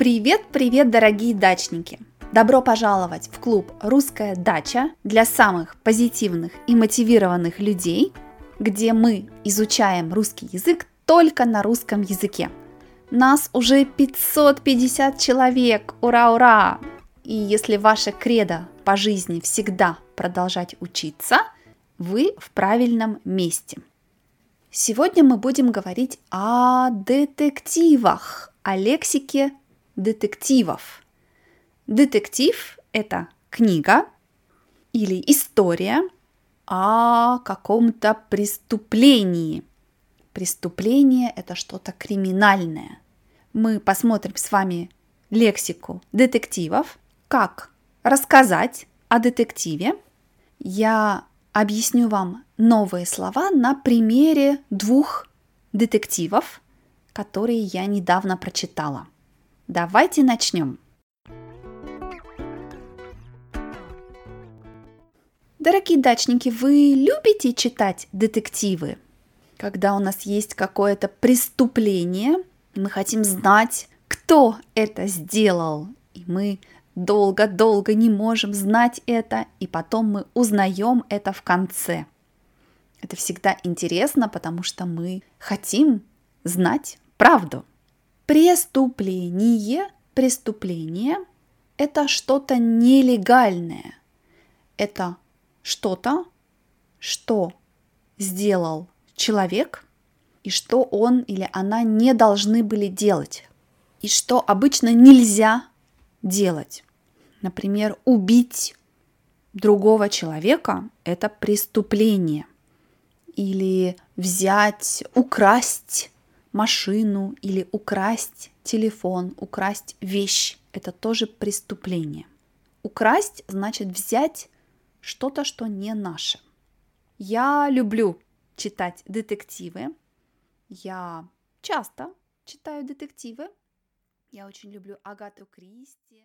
Привет-привет, дорогие дачники! Добро пожаловать в клуб «Русская дача» для самых позитивных и мотивированных людей, где мы изучаем русский язык только на русском языке. Нас уже 550 человек! Ура-ура! И если ваше кредо по жизни всегда продолжать учиться, вы в правильном месте. Сегодня мы будем говорить о детективах, о лексике детективов. Детектив – это книга или история о каком-то преступлении. Преступление – это что-то криминальное. Мы посмотрим с вами лексику детективов, как рассказать о детективе. Я объясню вам новые слова на примере двух детективов, которые я недавно прочитала. Давайте начнем. Дорогие дачники, вы любите читать детективы? Когда у нас есть какое-то преступление, мы хотим знать, кто это сделал, и мы долго-долго не можем знать это, и потом мы узнаем это в конце. Это всегда интересно, потому что мы хотим знать правду. Преступление, преступление – это что-то нелегальное. Это что-то, что сделал человек и что он или она не должны были делать. И что обычно нельзя делать. Например, убить другого человека – это преступление. Или взять, украсть машину или украсть телефон, украсть вещь. Это тоже преступление. Украсть значит взять что-то, что не наше. Я люблю читать детективы. Я часто читаю детективы. Я очень люблю Агату Кристи.